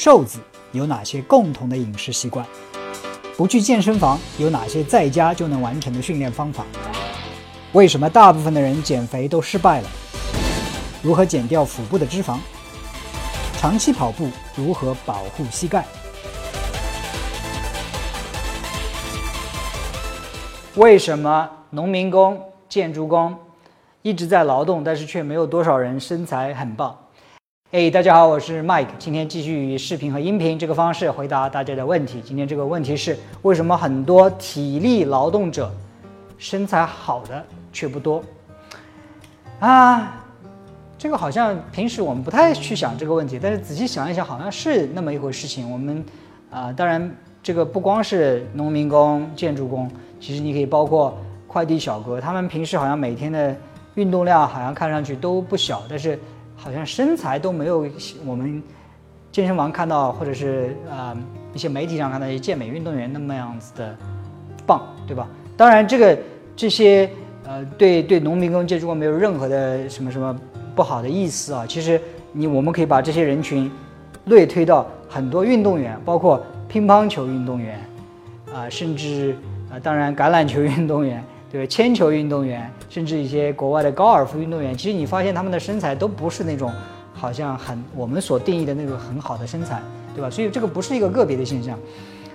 瘦子有哪些共同的饮食习惯？不去健身房有哪些在家就能完成的训练方法？为什么大部分的人减肥都失败了？如何减掉腹部的脂肪？长期跑步如何保护膝盖？为什么农民工、建筑工一直在劳动，但是却没有多少人身材很棒？哎，大家好，我是 Mike，今天继续以视频和音频这个方式回答大家的问题。今天这个问题是：为什么很多体力劳动者身材好的却不多？啊，这个好像平时我们不太去想这个问题，但是仔细想一想，好像是那么一回事情。我们啊，当然这个不光是农民工、建筑工，其实你可以包括快递小哥，他们平时好像每天的运动量好像看上去都不小，但是。好像身材都没有我们健身房看到，或者是呃一些媒体上看到一些健美运动员那么样子的棒，对吧？当然，这个这些呃对对农民工、建筑工没有任何的什么什么不好的意思啊。其实你我们可以把这些人群类推到很多运动员，包括乒乓球运动员啊，甚至啊当然橄榄球运动员。对铅球运动员，甚至一些国外的高尔夫运动员，其实你发现他们的身材都不是那种好像很我们所定义的那种很好的身材，对吧？所以这个不是一个个别的现象。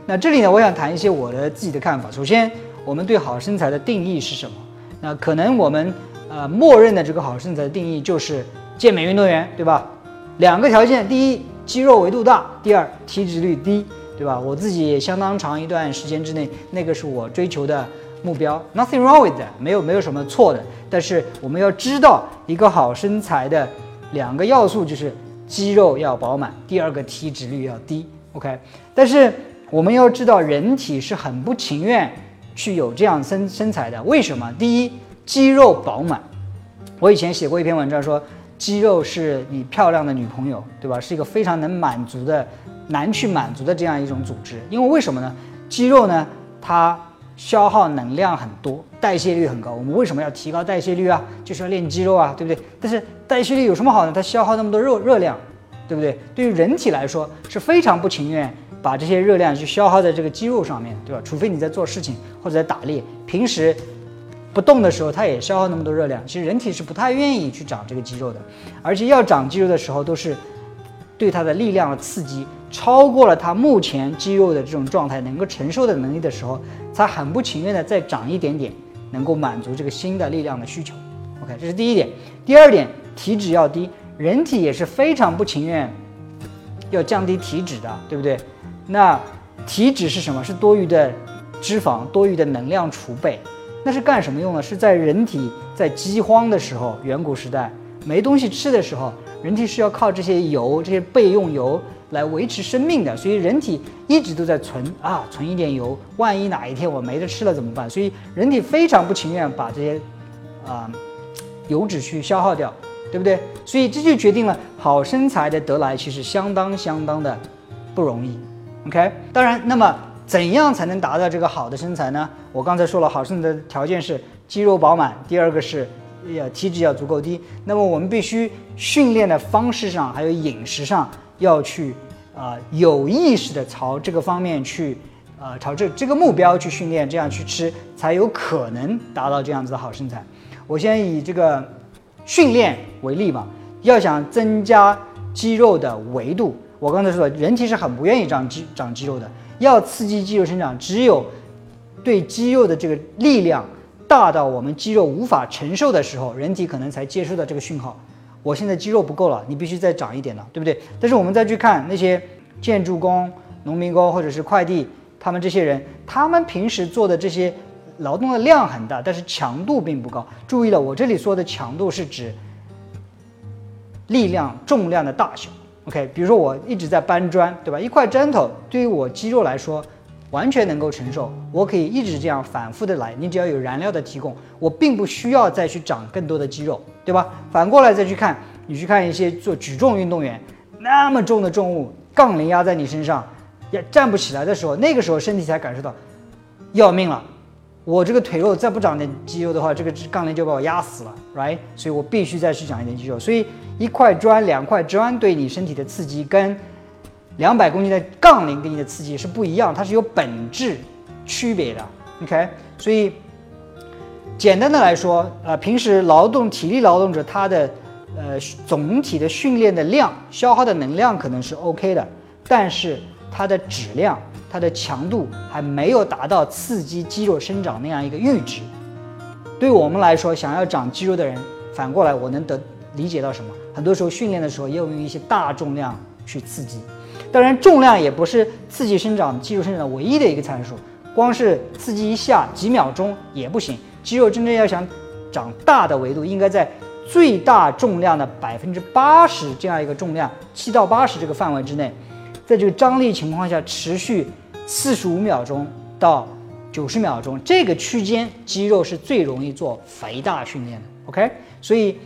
那这里呢，我想谈一些我的自己的看法。首先，我们对好身材的定义是什么？那可能我们呃默认的这个好身材的定义就是健美运动员，对吧？两个条件：第一，肌肉维度大；第二，体脂率低，对吧？我自己也相当长一段时间之内，那个是我追求的。目标，nothing wrong with it 没有没有什么错的。但是我们要知道，一个好身材的两个要素就是肌肉要饱满，第二个体脂率要低。OK，但是我们要知道，人体是很不情愿去有这样身身材的。为什么？第一，肌肉饱满。我以前写过一篇文章说，肌肉是你漂亮的女朋友，对吧？是一个非常能满足的难去满足的这样一种组织。因为为什么呢？肌肉呢，它消耗能量很多，代谢率很高。我们为什么要提高代谢率啊？就是要练肌肉啊，对不对？但是代谢率有什么好呢？它消耗那么多热热量，对不对？对于人体来说是非常不情愿把这些热量去消耗在这个肌肉上面，对吧？除非你在做事情或者在打猎，平时不动的时候，它也消耗那么多热量。其实人体是不太愿意去长这个肌肉的，而且要长肌肉的时候，都是对它的力量的刺激。超过了他目前肌肉的这种状态能够承受的能力的时候，他很不情愿的再长一点点，能够满足这个新的力量的需求。OK，这是第一点。第二点，体脂要低，人体也是非常不情愿要降低体脂的，对不对？那体脂是什么？是多余的脂肪，多余的能量储备。那是干什么用的？是在人体在饥荒的时候，远古时代没东西吃的时候，人体是要靠这些油，这些备用油。来维持生命的，所以人体一直都在存啊，存一点油，万一哪一天我没得吃了怎么办？所以人体非常不情愿把这些啊油脂去消耗掉，对不对？所以这就决定了好身材的得来其实相当相当的不容易。OK，当然，那么怎样才能达到这个好的身材呢？我刚才说了，好身材的条件是肌肉饱满，第二个是要体脂要足够低。那么我们必须训练的方式上，还有饮食上。要去啊有意识的朝这个方面去啊朝这这个目标去训练，这样去吃才有可能达到这样子的好身材。我先以这个训练为例吧。要想增加肌肉的维度，我刚才说了，人体是很不愿意长肌长肌肉的。要刺激肌肉生长，只有对肌肉的这个力量大到我们肌肉无法承受的时候，人体可能才接收到这个讯号。我现在肌肉不够了，你必须再长一点了，对不对？但是我们再去看那些建筑工、农民工或者是快递，他们这些人，他们平时做的这些劳动的量很大，但是强度并不高。注意了，我这里说的强度是指力量、重量的大小。OK，比如说我一直在搬砖，对吧？一块砖头对于我肌肉来说。完全能够承受，我可以一直这样反复的来。你只要有燃料的提供，我并不需要再去长更多的肌肉，对吧？反过来再去看，你去看一些做举重运动员，那么重的重物，杠铃压在你身上，也站不起来的时候，那个时候身体才感受到要命了。我这个腿肉再不长点肌肉的话，这个杠铃就把我压死了，right？所以我必须再去长一点肌肉。所以一块砖、两块砖对你身体的刺激跟两百公斤的杠铃给你的刺激是不一样，它是有本质区别的。OK，所以简单的来说，呃，平时劳动体力劳动者他的呃总体的训练的量消耗的能量可能是 OK 的，但是它的质量、它的强度还没有达到刺激肌肉生长那样一个阈值。对我们来说，想要长肌肉的人，反过来我能得理解到什么？很多时候训练的时候要用一些大重量去刺激，当然重量也不是刺激生长肌肉生长唯一的一个参数。光是刺激一下几秒钟也不行，肌肉真正要想长大的维度，应该在最大重量的百分之八十这样一个重量，七到八十这个范围之内，在这个张力情况下持续四十五秒钟到九十秒钟这个区间，肌肉是最容易做肥大训练的。OK，所以。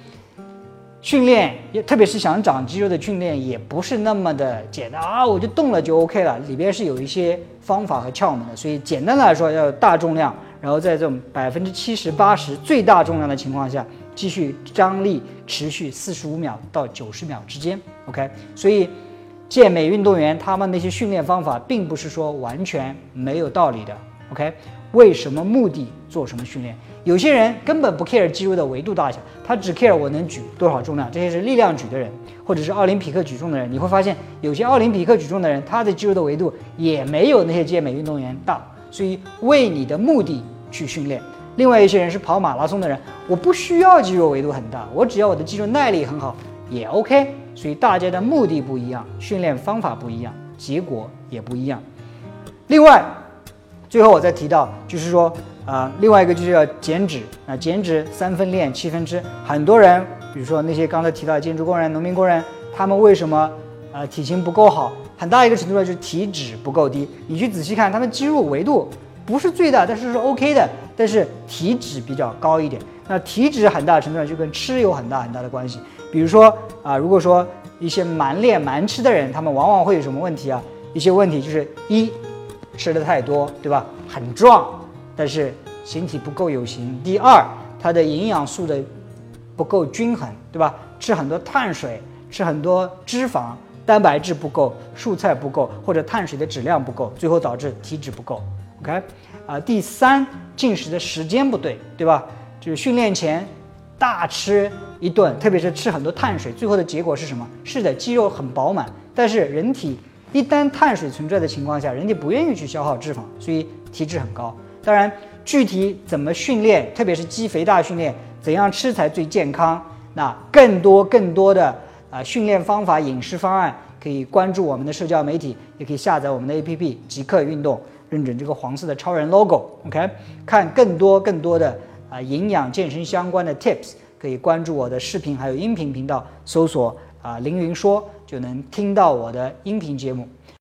训练也，特别是想长肌肉的训练，也不是那么的简单啊！我就动了就 OK 了，里边是有一些方法和窍门的。所以简单来说，要大重量，然后在这种百分之七十八十最大重量的情况下，继续张力持续四十五秒到九十秒之间。OK，所以健美运动员他们那些训练方法，并不是说完全没有道理的。OK。为什么目的做什么训练？有些人根本不 care 肌肉的维度大小，他只 care 我能举多少重量。这些是力量举的人，或者是奥林匹克举重的人。你会发现，有些奥林匹克举重的人，他的肌肉的维度也没有那些健美运动员大。所以，为你的目的去训练。另外一些人是跑马拉松的人，我不需要肌肉维度很大，我只要我的肌肉耐力很好也 OK。所以大家的目的不一样，训练方法不一样，结果也不一样。另外。最后我再提到，就是说，啊，另外一个就是要减脂啊，减脂三分练七分吃。很多人，比如说那些刚才提到的建筑工人、农民工人，他们为什么呃体型不够好？很大一个程度上就是体脂不够低。你去仔细看，他们肌肉维度不是最大，但是是 OK 的，但是体脂比较高一点。那体脂很大程度上就跟吃有很大很大的关系。比如说啊，如果说一些蛮练蛮吃的人，他们往往会有什么问题啊？一些问题就是一。吃的太多，对吧？很壮，但是形体不够有型。第二，它的营养素的不够均衡，对吧？吃很多碳水，吃很多脂肪，蛋白质不够，蔬菜不够，或者碳水的质量不够，最后导致体脂不够。OK，啊，第三，进食的时间不对，对吧？就是训练前大吃一顿，特别是吃很多碳水，最后的结果是什么？是的，肌肉很饱满，但是人体。一旦碳水存在的情况下，人家不愿意去消耗脂肪，所以体脂很高。当然，具体怎么训练，特别是肌肥大训练，怎样吃才最健康？那更多更多的啊训练方法、饮食方案，可以关注我们的社交媒体，也可以下载我们的 APP“ 极客运动”，认准这个黄色的超人 logo，OK，看更多更多的啊营养健身相关的 tips，可以关注我的视频还有音频频道，搜索啊凌云说。就能听到我的音频节目。